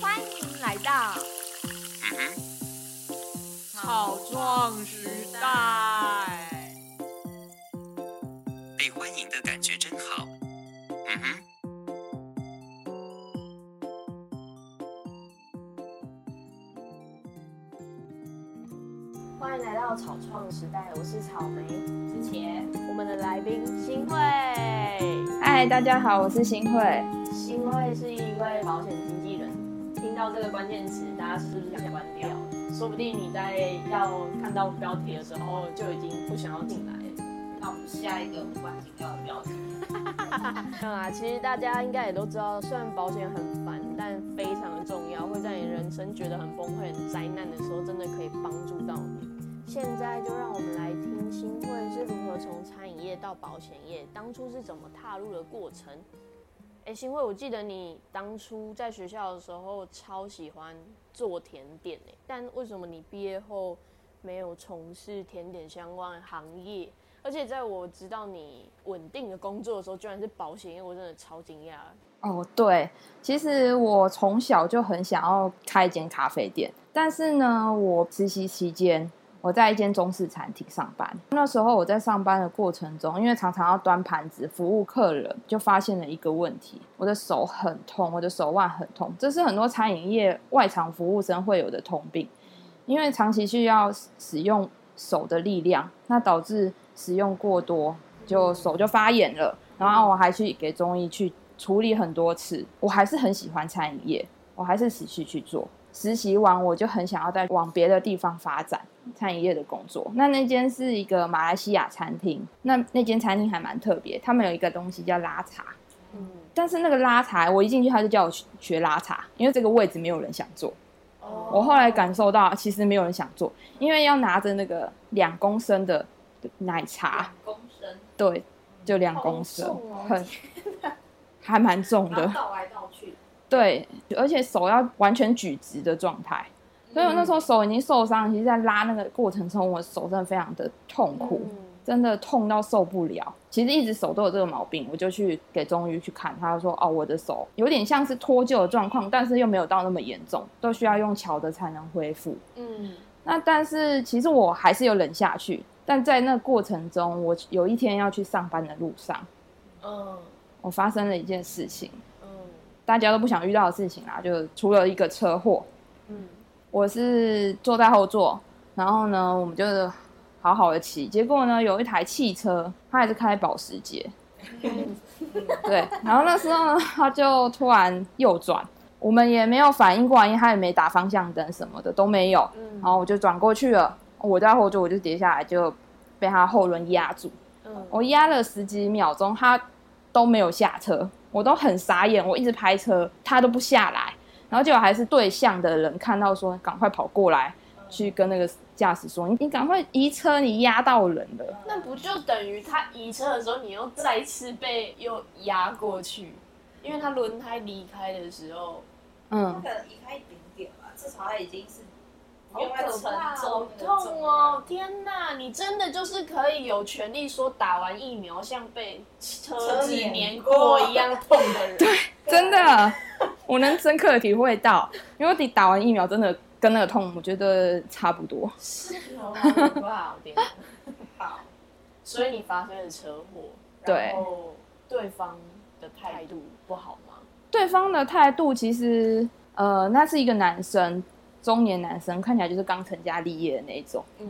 欢迎来到草创时代。被欢迎的感觉真好。嗯哼，欢迎来到草创时代，我是草莓之前。我们的来宾新慧，嗨，大家好，我是新慧。新慧是一位保险经纪人。听到这个关键词，大家是不是想关掉？说不定你在要看到标题的时候就已经不想要进来。那我们下一个无关紧要的标题。没有啊，其实大家应该也都知道，虽然保险很烦，但非常的重要，会在你人生觉得很崩溃、很灾难的时候，真的可以帮助到你。现在就让我们来听新会是如何从餐饮业到保险业，当初是怎么踏入的过程。哎，新慧，我记得你当初在学校的时候超喜欢做甜点哎，但为什么你毕业后没有从事甜点相关行业？而且在我知道你稳定的工作的时候，居然是保险业，我真的超惊讶。哦，对，其实我从小就很想要开一间咖啡店，但是呢，我实习期间我在一间中式餐厅上班。那时候我在上班的过程中，因为常常要端盘子服务客人，就发现了一个问题：我的手很痛，我的手腕很痛。这是很多餐饮业外场服务生会有的通病，因为长期需要使用手的力量，那导致使用过多，就手就发炎了。然后我还去给中医去处理很多次，我还是很喜欢餐饮业，我还是持续去做。实习完我就很想要再往别的地方发展餐饮业的工作。那那间是一个马来西亚餐厅，那那间餐厅还蛮特别，他们有一个东西叫拉茶。嗯，但是那个拉茶，我一进去他就叫我学学拉茶，因为这个位置没有人想做。哦我后来感受到，其实没有人想做，因为要拿着那个两公升的奶茶，两公升，对，就两公升，哦很还蛮重的。倒来倒去，对，而且手要完全举直的状态，所以我那时候手已经受伤，其实在拉那个过程中，我手真的非常的痛苦，嗯。真的痛到受不了。其实一直手都有这个毛病，我就去给中医去看，他就说哦，我的手有点像是脱臼的状况，但是又没有到那么严重，都需要用桥的才能恢复。嗯。那但是其实我还是有忍下去，但在那过程中，我有一天要去上班的路上，嗯。我发生了一件事情，嗯大家都不想遇到的事情啦，就出了一个车祸。嗯我是坐在后座，然后呢，我们就是好好的骑，结果呢，有一台汽车，它还是开保时捷，对，然后那时候呢，他就突然右转，我们也没有反应过来，因为他也没打方向灯什么的都没有，嗯然后我就转过去了，我在后座我就跌下来，就被他后轮压住，嗯我压了十几秒钟，他都没有下车，我都很傻眼，我一直拍车，他都不下来，然后结果还是对向的人看到说，赶快跑过来，去跟那个驾驶说，你你赶快移车，你压到人了。那不就等于他移车的时候，你又再次被又压过去，因为他轮胎离开的时候，他嗯可，能移开一点点吧，至少他已经是好可怕，沉好痛哦！天哪，你真的就是可以有权利说打完疫苗像被车子碾过一样痛的人。对，真的，我能深刻的体会到，因为你打完疫苗真的跟那个痛，我觉得差不多。是哦，好可怕，我天哪！好，所以你发生了车祸，对然后对方的态度不好吗？对方的态度其实，呃，那是一个男生，中年男生，看起来就是刚成家立业的那一种。嗯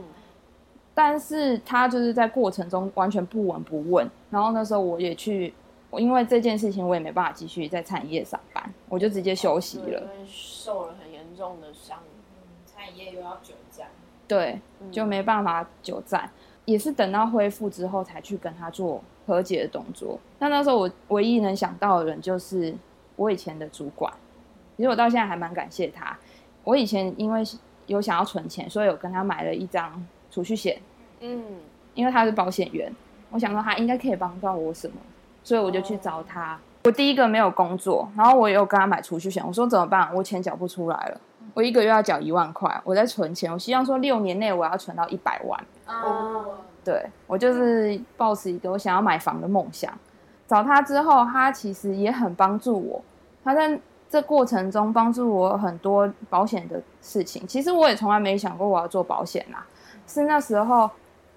但是他就是在过程中完全不闻不问。然后那时候我也去，我因为这件事情我也没办法继续在产业上班，我就直接休息了。对因为受了很严重的伤。嗯，餐饮业又要久站，对，嗯就没办法久站，也是等到恢复之后才去跟他做和解的动作。那那时候我唯一能想到的人就是我以前的主管，其实我到现在还蛮感谢他。我以前因为有想要存钱，所以有跟他买了一张储蓄险，嗯因为他是保险员，我想说他应该可以帮到我什么，所以我就去找他。我第一个没有工作，然后我也有跟他买储蓄险，我说怎么办？我钱缴不出来了，我一个月要缴一万块，我在存钱，我希望说六年内我要存到一百万。哦，对我就是抱持一个我想要买房的梦想。找他之后，他其实也很帮助我，他在这过程中帮助我很多保险的事情。其实我也从来没想过我要做保险啦，是那时候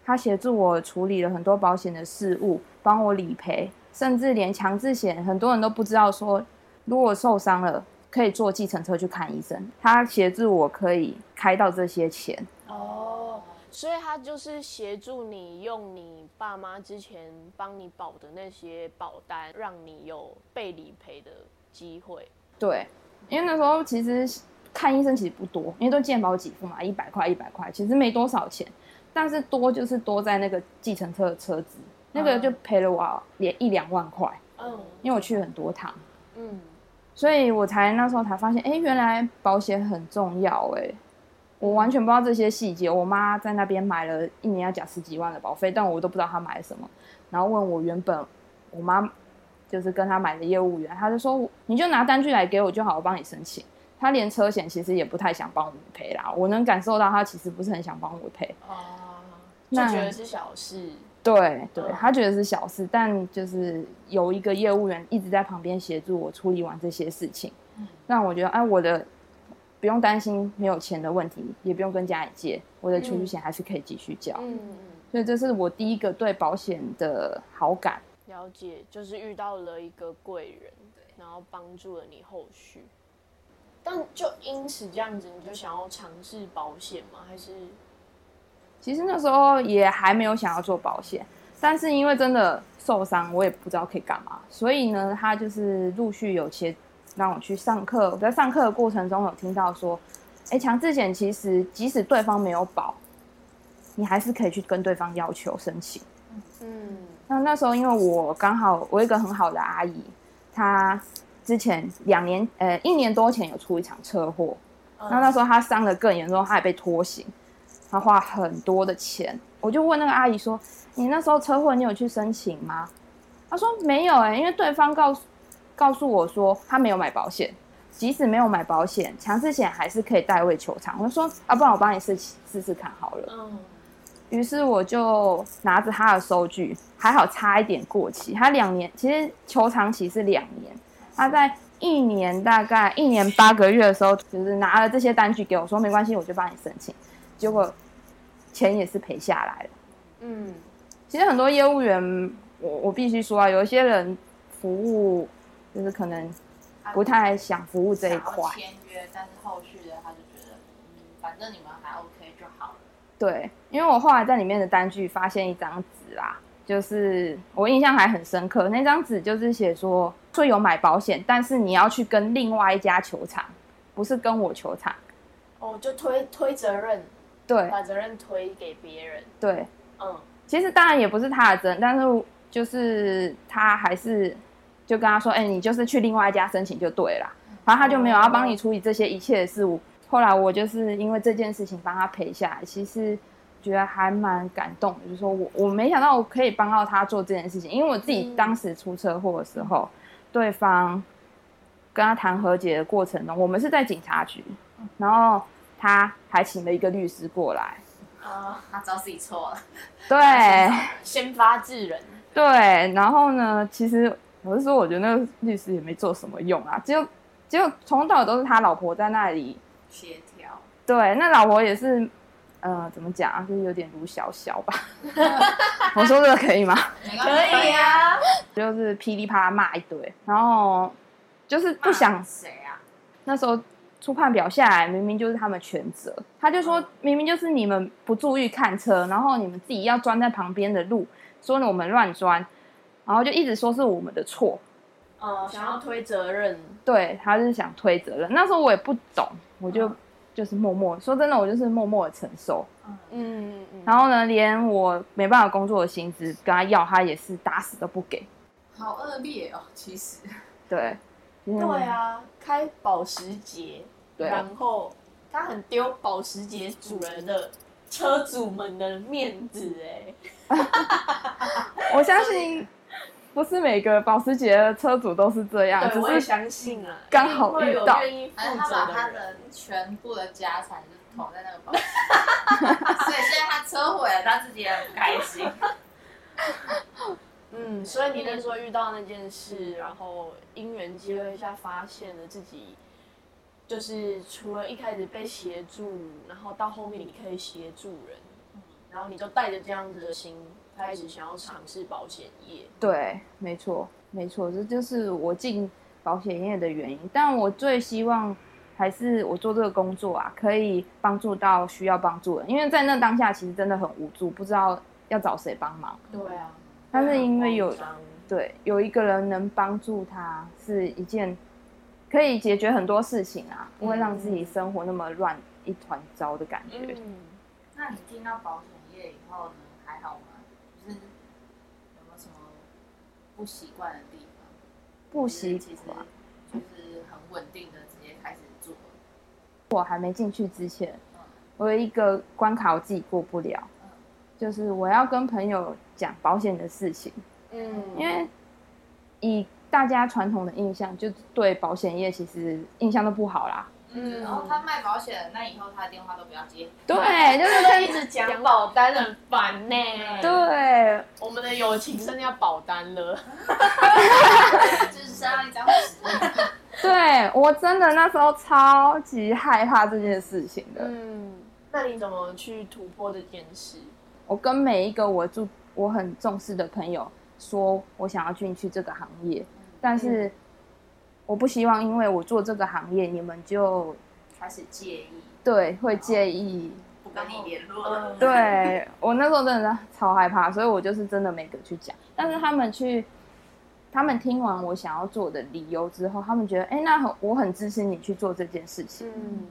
他协助我处理了很多保险的事务，帮我理赔，甚至连强制险，很多人都不知道说，如果受伤了可以坐计程车去看医生。他协助我可以开到这些钱。哦，所以他就是协助你用你爸妈之前帮你保的那些保单，让你有被理赔的机会。对，因为那时候其实看医生其实不多，因为都健保给付嘛，一百块一百块，其实没多少钱，但是多就是多在那个计程车的车子，那个就赔了我连一两万块，嗯因为我去很多趟，嗯，所以我才那时候才发现，哎，原来保险很重要，哎，我完全不知道这些细节。我妈在那边买了一年要缴十几万的保费，但我都不知道她买了什么，然后问我原本我妈就是跟他买的业务员，他就说你就拿单据来给我就好，我帮你申请。他连车险其实也不太想帮我们赔啦，我能感受到他其实不是很想帮我赔。哦，就那觉得是小事。对对嗯，他觉得是小事，但就是有一个业务员一直在旁边协助我处理完这些事情，让我觉得哎，我的不用担心没有钱的问题，也不用跟家里借，我的储蓄险还是可以继续交。嗯嗯，所以这是我第一个对保险的好感。了解，就是遇到了一个贵人，对然后帮助了你后续。但就因此这样子，你就想要尝试保险吗？还是其实那时候也还没有想要做保险，但是因为真的受伤，我也不知道可以干嘛，所以呢，他就是陆续有些让我去上课。我在上课的过程中有听到说，哎，强制险其实即使对方没有保，你还是可以去跟对方要求申请。嗯那那时候因为我刚好我有一个很好的阿姨，她之前两年呃一年多前有出一场车祸，那那时候她伤得更严重，她还被拖行，她花很多的钱。我就问那个阿姨说：“你那时候车祸你有去申请吗？”她说：“没有哎、因为对方告诉告诉我说他没有买保险，即使没有买保险，强制险还是可以代位求偿。”我就说：“啊，不然我帮你试试试看好了。”嗯于是我就拿着他的收据，还好差一点过期。他两年，其实求偿期是两年。他在一年大概一年八个月的时候，就是拿了这些单据给我说没关系，我就帮你申请。结果钱也是赔下来了。嗯其实很多业务员，我我必须说啊，有一些人服务就是可能不太想服务这一块。签约，但是后续的他就觉得，嗯，反正你们还 OK 就好了。对，因为我后来在里面的单据发现一张纸啦，就是我印象还很深刻。那张纸就是写说，说有买保险，但是你要去跟另外一家球场，不是跟我球场。哦，就推推责任，对把责任推给别人。对，嗯其实当然也不是他的责任，但是就是他还是就跟他说，哎、你就是去另外一家申请就对了啦。然后他就没有要帮你处理这些一切的事务。后来我就是因为这件事情帮他赔下来，其实觉得还蛮感动的，就是说我我没想到我可以帮到他做这件事情，因为我自己嗯当时出车祸的时候，对方跟他谈和解的过程中，我们是在警察局，然后他还请了一个律师过来，啊，他知道自己错了，对。先发制人。对，然后呢，其实我是说，我觉得那个律师也没做什么用啊，只有只有从头到尾都是他老婆在那里。协调。对，那老婆也是，呃，怎么讲啊，就是有点如小小吧。我说这个可以吗？可可以啊，就是噼里啪啦骂一堆，然后就是不想谁啊？那时候初判表下来，明明就是他们全责，他就说明明就是你们不注意看车，然后你们自己要钻在旁边的路，说我们乱钻，然后就一直说是我们的错。嗯，想要推责任。对，他是想推责任。那时候我也不懂，我就、就是默默说真的，我就是默默的承受。嗯嗯嗯。然后呢，连我没办法工作的薪资跟他要，他也是打死都不给。好恶劣哦，其实。对，嗯对，啊，开保时捷，对啊然后他很丢保时捷主人的车主们的面子哎。我相信不是每个保时捷的车主都是这样，只是相信啊，刚好遇到愿意负还是他。把他的全部的家产就投在那个保险，所以现在他车毁了，他自己也很不开心。嗯，所以你那时候遇到那件事，然后因缘机会下发现了自己，就是除了一开始被协助，然后到后面你可以协助人，然后你就带着这样子的心，开始想要尝试保险业。对，没错，没错，这就是我进保险业的原因。但我最希望还是我做这个工作啊，可以帮助到需要帮助的人，因为在那当下其实真的很无助，不知道要找谁帮忙。对啊，但是因为有对，有一个人能帮助他，是一件可以解决很多事情啊，不会让自己生活那么乱一团糟的感觉。嗯，那你进到保险业以后呢，还好吗？就是有没有什么不习惯的地方？不习其实惯。就是很稳定的直接开始做。我还没进去之前，我有一个关卡我自己过不了，就是我要跟朋友讲保险的事情，嗯，因为以大家传统的印象，就对保险业其实印象都不好啦。嗯然后他卖保险，那以后他的电话都不要接。对，就是他一直讲保单很烦呢。，对，我们的友情剩下保单了。就是身上一张纸。对我真的那时候超级害怕这件事情的。嗯，那你怎么去突破这件事？我跟每一个我注我很重视的朋友说，我想要进去这个行业，但是我不希望因为我做这个行业，你们就开始介意，对会介意。不跟你联络了。嗯对我那时候真的超害怕，所以我就是真的没得去讲。但是他们去，他们听完我想要做的理由之后，他们觉得，哎、那很我很支持你去做这件事情。嗯，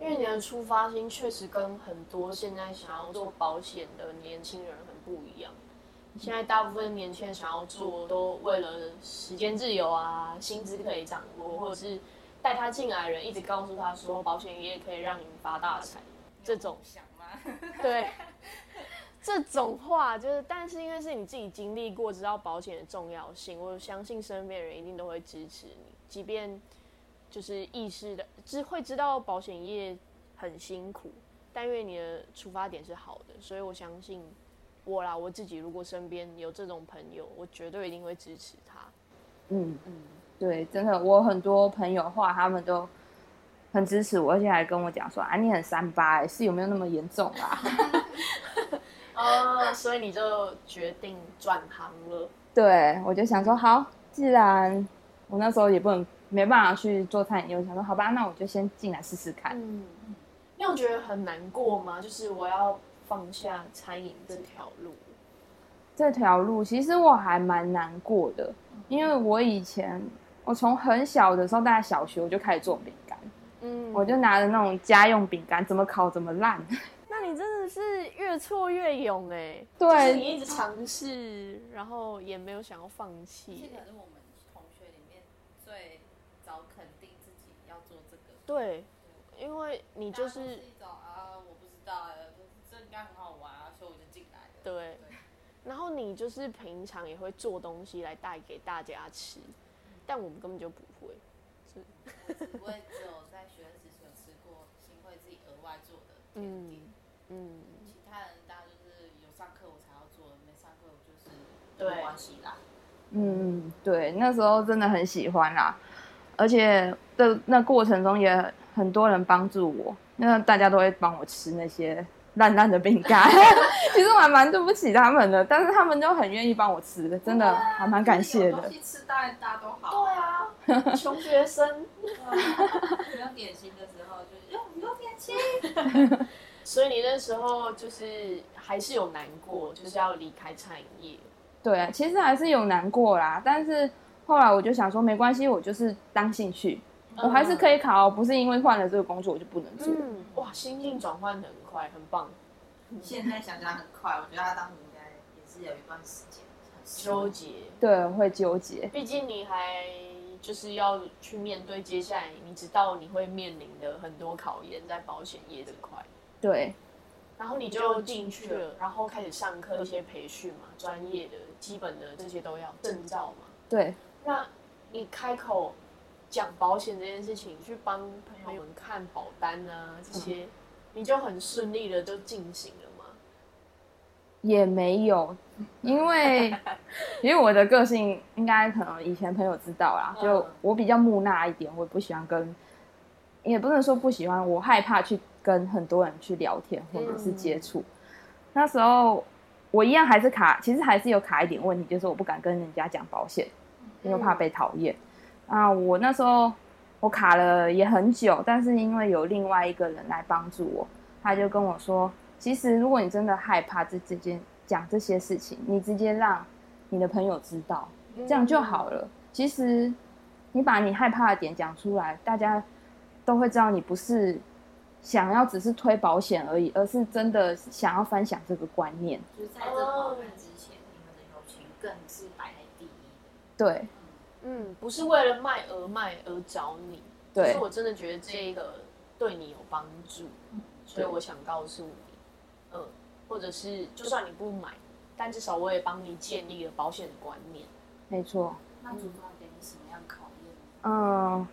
因为你的出发心确实跟很多现在想要做保险的年轻人很不一样。现在大部分年轻人想要做，都为了时间自由啊，薪资可以掌握，或者是带他进来的人一直告诉他说，保险业可以让你发大财，这种。想吗？对，这种话就是，但是因为是你自己经历过，知道保险的重要性，我相信身边人一定都会支持你，即便就是意识的，知会知道保险业很辛苦，但因为你的出发点是好的，所以我相信我啦，我自己如果身边有这种朋友，我绝对一定会支持他。嗯，嗯，对，真的，我很多朋友话他们都很支持我，而且还跟我讲说，啊，你很三八、欸，是有没有那么严重啊？哦，所以你就决定转行了。对，我就想说，好，既然我那时候也不能没办法去做餐饮业，我想说，好吧，那我就先进来试试看。嗯，你有觉得很难过吗？就是我要放下餐饮这条路。这条路其实我还蛮难过的，因为我以前我从很小的时候，大概小学我就开始做饼干，嗯我就拿着那种家用饼干，怎么烤怎么烂。那你真的是越挫越勇哎、对就是你一直尝试，然后也没有想要放弃这弃。可是我们同学里面最早肯定自己要做这个。对，因为你就是一种啊，我不知道哎，该很好玩啊，所以我就进来了。对，然后你就是平常也会做东西来带给大家吃，但我们根本就不会。我只会只有在学生时期有吃过新会自己额外做的甜点，嗯，其他人大家就是有上课我才要做，没上课我就是对。没关系啦。嗯，对，那时候真的很喜欢啦，而且的那过程中也很多人帮助我，那大家都会帮我吃那些烂烂的饼干，其实我还蛮对不起他们的，但是他们就很愿意帮我吃，真的还蛮感谢的有东。西吃当然大家都好。对啊，穷学生。没有点心的时候就是有有点心。所以你那时候就是还是有难过，就是要离开餐饮业。对，其实还是有难过啦，但是后来我就想说，没关系，我就是当兴趣，我还是可以考，不是因为换了这个工作我就不能做。嗯，哇，心境转换得很快，很棒。现在想想很快，我觉得他当时应该也是有一段时间很纠结，对，会纠结。毕竟你还就是要去面对接下来你知道你会面临的很多考验，在保险业这块。对，然后你就进去了，然后开始上课一些培训嘛，专业的、基本的这些都要证照嘛。对，那你开口讲保险这件事情，去帮朋友们看保单啊这些，你就很顺利的就进行了吗。也没有，因为 因为我的个性应该可能以前朋友知道啦，就嗯我比较木讷一点，我不喜欢跟，也不能说不喜欢，我害怕去跟很多人去聊天或者是接触。那时候我一样还是卡，其实还是有卡一点问题，就是我不敢跟人家讲保险，因为怕被讨厌。啊，我那时候我卡了也很久，但是因为有另外一个人来帮助我，他就跟我说，其实如果你真的害怕这这件讲这些事情，你直接让你的朋友知道，这样就好了。其实你把你害怕的点讲出来，大家都会知道你不是想要只是推保险而已，而是真的想要分享这个观念。就是在这讨论之前，你们的友情更是摆在第一的。对嗯，不是为了卖而卖而找你，对是我真的觉得这个对你有帮助，所以我想告诉你，嗯，或者是就算你不买，但至少我也帮你建立了保险的观念。没错。那主管给你什么样考验？嗯，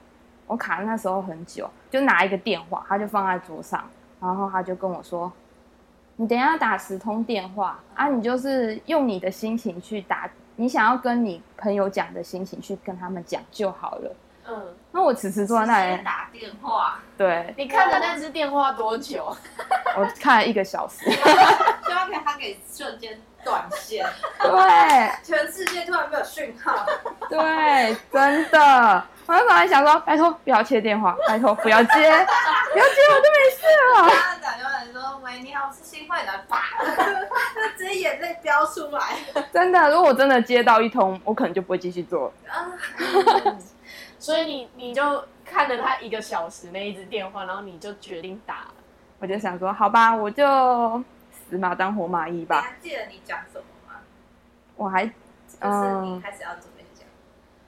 我卡那时候很久，就拿一个电话，他就放在桌上，然后他就跟我说：“你等一下打十通电话啊，你就是用你的心情去打，你想要跟你朋友讲的心情去跟他们讲就好了。嗯，”那我此时坐在那里，打电话，对你看的那只电话多久？我看了一个小时，希望给他给瞬间断线，对全世界突然没有讯号。对，真的。我那时候还想说，拜托不要接电话，拜托不要接，不要接我就没事了。他打电话来说：“喂，你好，我是新会的。”啪，就直接眼泪飙出来。真的，如果我真的接到一通，我可能就不会继续做了。啊，所以你你就看了他一个小时那一只电话，然后你就决定打了。我就想说，好吧，我就死马当活马医你吧。还记得你讲什么吗？我还，就是你嗯，开始要准备讲。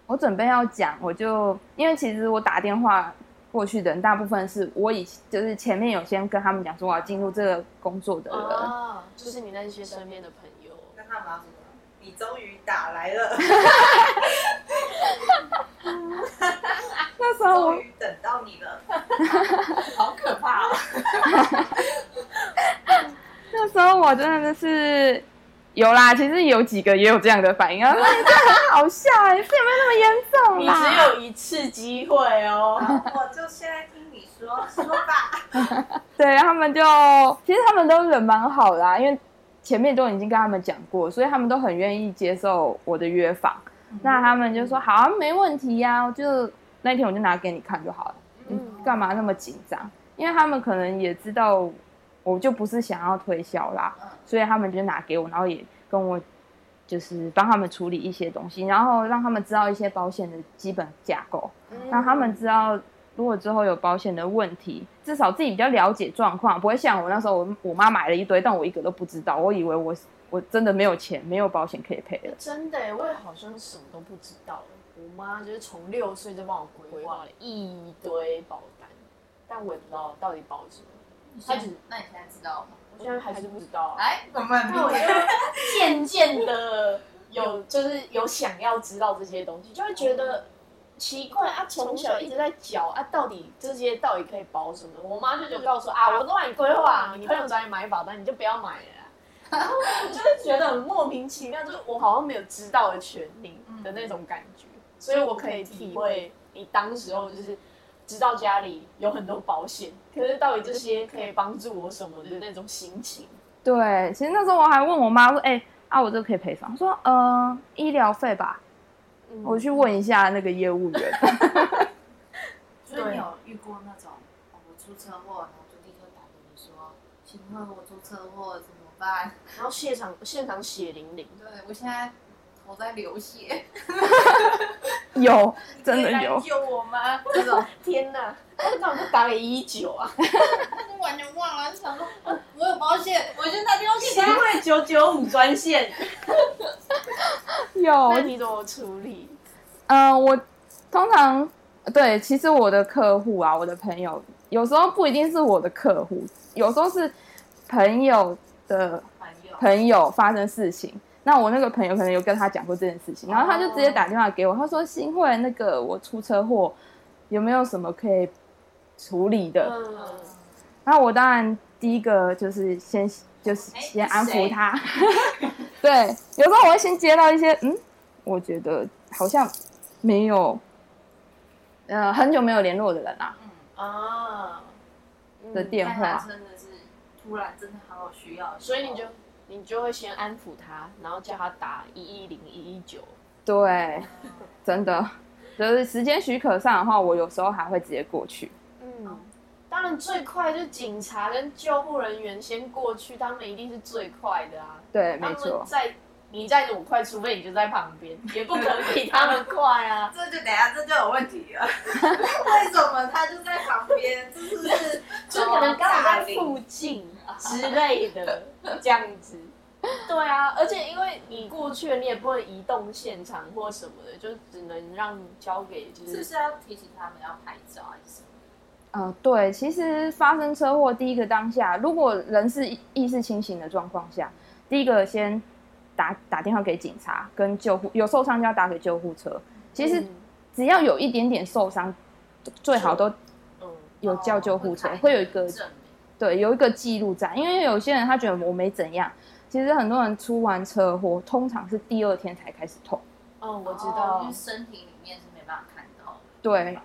我准备要讲，我就因为其实我打电话过去的人，大部分是我以就是前面有先跟他们讲说我要进入这个工作的人，啊，就是你那些身边的朋友。那他们要什么？你终于打来了，那时候我终于等到你了，好可怕哦！那时候我真的是有啦，其实有几个也有这样的反应，啊，说你这很好笑哎、是有没有那么严重你？只有一次机会哦。我就现在听你说，说吧。对，他们就其实他们都人蛮好的、啊，因为前面都已经跟他们讲过，所以他们都很愿意接受我的约访。那他们就说好、啊，没问题呀、就那天我就拿给你看就好了。嗯嗯，干嘛那么紧张？因为他们可能也知道我就不是想要推销啦，嗯所以他们就拿给我，然后也跟我就是帮他们处理一些东西，然后让他们知道一些保险的基本架构。让他们知道，如果之后有保险的问题，至少自己比较了解状况，不会像我那时候我我妈买了一堆，但我一个都不知道，我以为我我真的没有钱，没有保险可以赔了。真的耶，我也好像什么都不知道。我妈就是从六岁就帮我规划了一堆保单，但我也不知道到底保什么。他只，那你现在知道吗？我现在还是不知道啊。来，我们那我就渐渐的 有，就是有想要知道这些东西，就会觉得奇怪啊，从小一直在教啊，到底这些到底可以保什么？我妈就就告诉啊，我都帮你规划，你朋友找你买保单，你就不要买了。然后我就是觉得很莫名其妙，就是我好像没有知道的权利的那种感觉，所以我可以体会你当时候就是知道家里有很多保险，可是到底这些可以帮助我什么的那种心情。对，其实那时候我还问我妈说，哎、啊，我这个可以赔偿？她说，呃，医疗费吧。嗯我去问一下那个业务员。所以你有遇过那种，哦我出车祸，然后就立刻打给你说，请问我出车祸怎么办？然后现场现场血淋淋，对我现在头在流血，有，真的有。救我吗？这种 天哪！他干嘛不打给一九啊？他就完全忘了，就想说，哦我有保险，我先打电话给新他。会九九五专线，有，那你怎么处理？嗯，我通常对，其实我的客户啊，我的朋友，有时候不一定是我的客户，有时候是朋友的朋友，朋友发生事情。那我那个朋友可能有跟他讲过这件事情，然后他就直接打电话给我，他说：“新会那个我出车祸，有没有什么可以处理的？”嗯，然后我当然第一个就是先就是哎先安抚他，对，有时候我会先接到一些，嗯，我觉得好像没有，呃，很久没有联络的人啊嗯，啊的嗯电话，真的是突然真的好有需要所以你就你就会先安抚他，然后叫他打一一零一一九。对，真的，就是时间许可上的话，我有时候还会直接过去。嗯，当然最快就是警察跟救护人员先过去，他们一定是最快的啊。对，没错，在你再怎么快，除非你就在旁边，也不可能比他们快啊。这就等下这就有问题了，为什么他就在旁边？就是就可能刚好在附近之类的 这样子。对啊，而且因为你过去了，你也不能移动现场或什么的，就只能让交给就是是不是要提醒他们要拍照还是什么？呃，对，其实发生车祸第一个当下，如果人是意识清醒的状况下，第一个先打打电话给警察跟救护，有受伤就要打给救护车。其实嗯只要有一点点受伤，最好都嗯有叫救护车，哦会有一个证明。对有一个记录在，因为有些人他觉得我没怎样，其实很多人出完车祸，通常是第二天才开始痛。哦，我知哦道因为，身体里面是没办法看到的。对，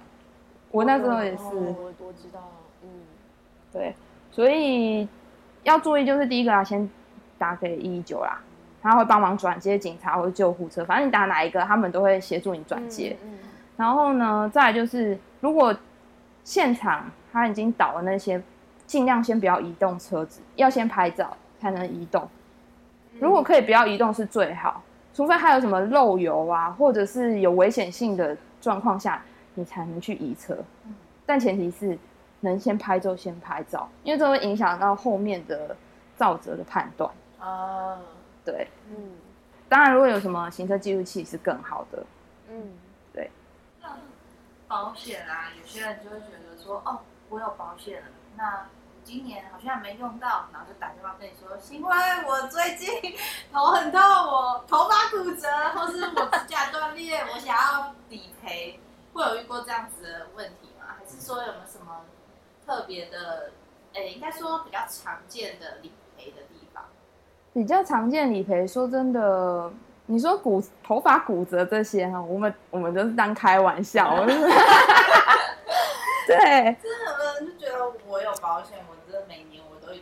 我那时候也是。哦我我知道，嗯对，所以要注意，就是第一个啊，先打给一一九啦，他会帮忙转接警察或者救护车，反正你打哪一个，他们都会协助你转接。嗯然后呢，再来就是，如果现场他已经倒了那些，尽量先不要移动车子，要先拍照才能移动。如果可以不要移动是最好，除非还有什么漏油啊，或者是有危险性的状况下，你才能去移车。嗯但前提是能先拍就先拍照，因为这会影响到后面的造责的判断。啊，对，嗯当然如果有什么行车记录器是更好的。嗯像保险啊，有些人就会觉得说，哦，我有保险了，那今年好像没用到，然后就打电话跟你说，因为我最近头很痛，我头发骨折，或是我指甲断裂，我想要理赔，会有遇过这样子的问题吗？还是说有没有什么特别的，诶，应该说比较常见的理赔的地方？比较常见理赔，说真的，你说骨头发骨折这些哈，我们我们都是当开玩笑。对，真的就觉得我有保险，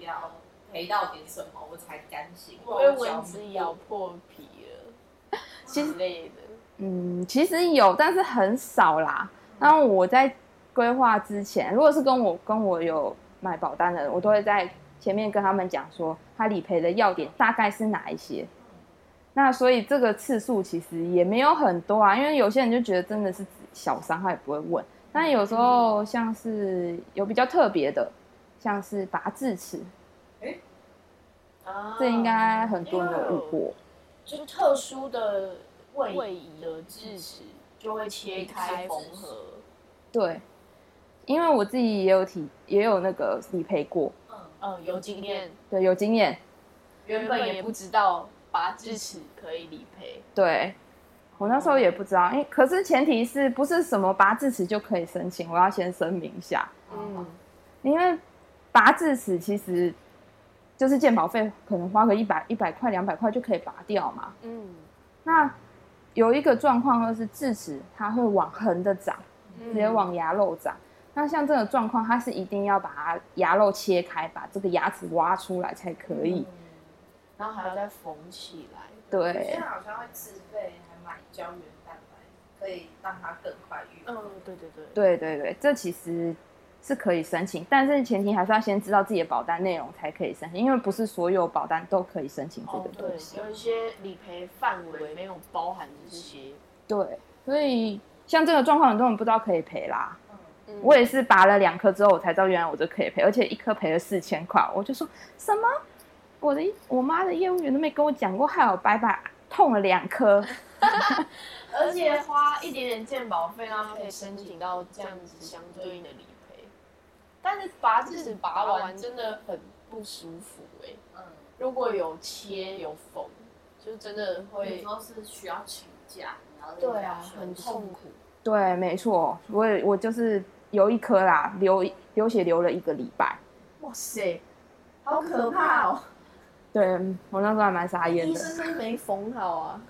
要赔到点什么，我才甘心。被蚊子咬破皮了，其实之类的。嗯，其实有，但是很少啦。然后我在规划之前，如果是跟我跟我有买保单的人，我都会在前面跟他们讲说，他理赔的要点大概是哪一些。那所以这个次数其实也没有很多啊，因为有些人就觉得真的是小伤，他也不会问。但有时候像是有比较特别的，像是拔智齿，啊这应该很多人有遇过。就是特殊的位移的智齿就会切开缝合。对，因为我自己也有体也有那个理赔过，嗯，嗯，有经验，对，有经验。原本也不知道拔智齿可以理赔。对，我那时候也不知道，因为可是前提是不是什么拔智齿就可以申请，我要先声明一下，嗯，因为拔智齿其实就是健保费，可能花个一百一百块两百块就可以拔掉嘛。嗯，那有一个状况就是智齿它会往横的长，直直接往牙肉长。那像这种状况，它是一定要把它牙肉切开，把这个牙齿挖出来才可以。嗯然后还要再缝起来。对现在好像会自费还买胶原蛋白，可以让它更快愈合。嗯，对对对。对对对，这其实是可以申请，但是前提还是要先知道自己的保单内容才可以申请，因为不是所有保单都可以申请这哦个，东西。对，有一些理赔范围没有包含这些。对，所以像这个状况，很多人不知道可以赔啦。嗯我也是拔了两颗之后，我才知道原来我这可以赔，而且一颗赔了四千块，我就说什么？我的我妈的业务员都没跟我讲过，害我白白痛了两颗。而且花一点点鉴保费，让他可以申请到这样子相对应的理赔。但是拔智齿拔完真的很不舒服哎、嗯，如果有切有缝，就真的有会时，候是需要请假，然后对啊，很痛苦。对，没错，我也我就是有一颗啦，流流血流了一个礼拜。哇塞，好可怕哦！对我那时候还蛮傻眼的医的。生是不是没缝好啊？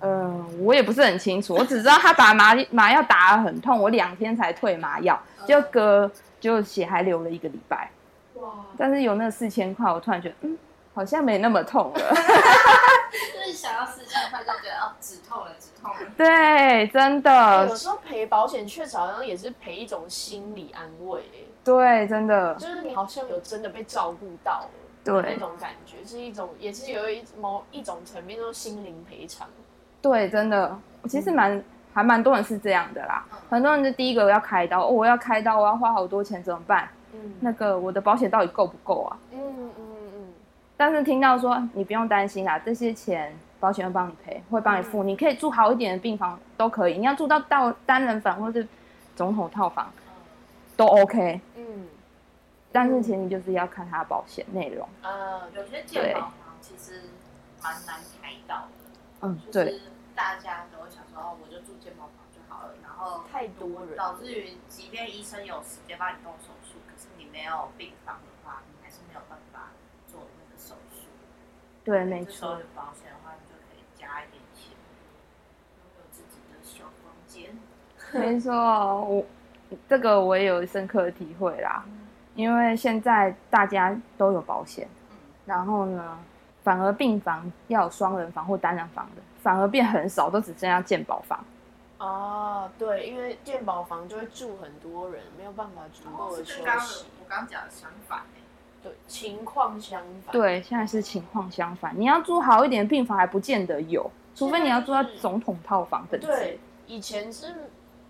嗯，我也不是很清楚，我只知道他把麻麻药打得很痛，我两天才退麻药，就隔就血还流了一个礼拜。哇，但是有那四千块，我突然觉得，嗯，好像没那么痛了。就是想要四千块就觉得哦，止痛了，止痛了。对，真的有的，时候赔保险确实好像也是赔一种心理安慰、欸，对，真的，就是你好像有真的被照顾到了，对那种感觉是一种，也是有一某一种层面，就是心灵赔偿。对，真的，其实蛮还蛮多人是这样的啦。嗯很多人就第一个要开刀，哦，我要开刀，我要花好多钱，怎么办？嗯那个我的保险到底够不够啊？嗯嗯嗯但是听到说你不用担心啦，这些钱保险会帮你赔，会帮你付，你可以住好一点的病房都可以，你要住到到单人房或是总统套房都 OK，嗯但是前提就是要看它的保险内容。嗯啊，有些健保房其实蛮难开到的，嗯，就对，是大家都会想说，哦，我就住健保房就好了，然后太多人，导致于，即便医生有时间帮你动手术，可是你没有病房的话，你还是没有办法做那个手术。对，没错。有，保险的话，你就可以加一点钱，拥有自己的小房间。没错，我这个我也有深刻的体会啦，因为现在大家都有保险，嗯，然后呢，反而病房要有双人房或单人房的，反而变很少，都只剩下健保房。哦，对，因为健保房就会住很多人，没有办法足够的休息。我刚刚讲的相反欸对，情况相反。，对，现在是情况相反，你要住好一点的病房还不见得有，除非你要住在总统套房等级。对，以前是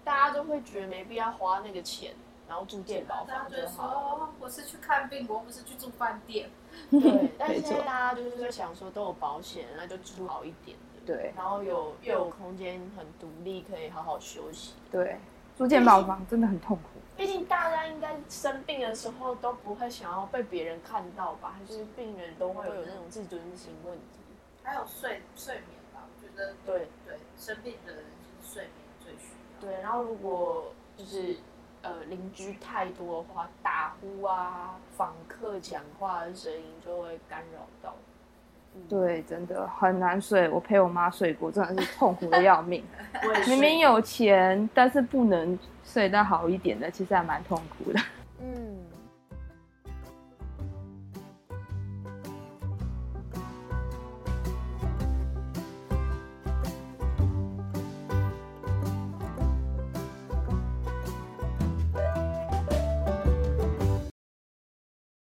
大家都会觉得没必要花那个钱，然后住健保房就好了。我是去看病，我不是去住饭店。对，但是没错现在大家就是在想说都有保险，那就住好一点的。对然后有又有空间很独立，可以好好休息。对，住健保房真的很痛苦。毕竟大家应该生病的时候都不会想要被别人看到吧？还是病人都会有那种自尊心问题？还有睡睡眠吧，我觉得对对生病的人就是睡眠最需要。对，然后如果就是呃邻居太多的话，打呼啊、访客讲话的声音就会干扰到。嗯，对，真的很难睡。我陪我妈睡过，真的是痛苦的要命。明明有钱，但是不能睡到好一点的，其实还蛮痛苦的。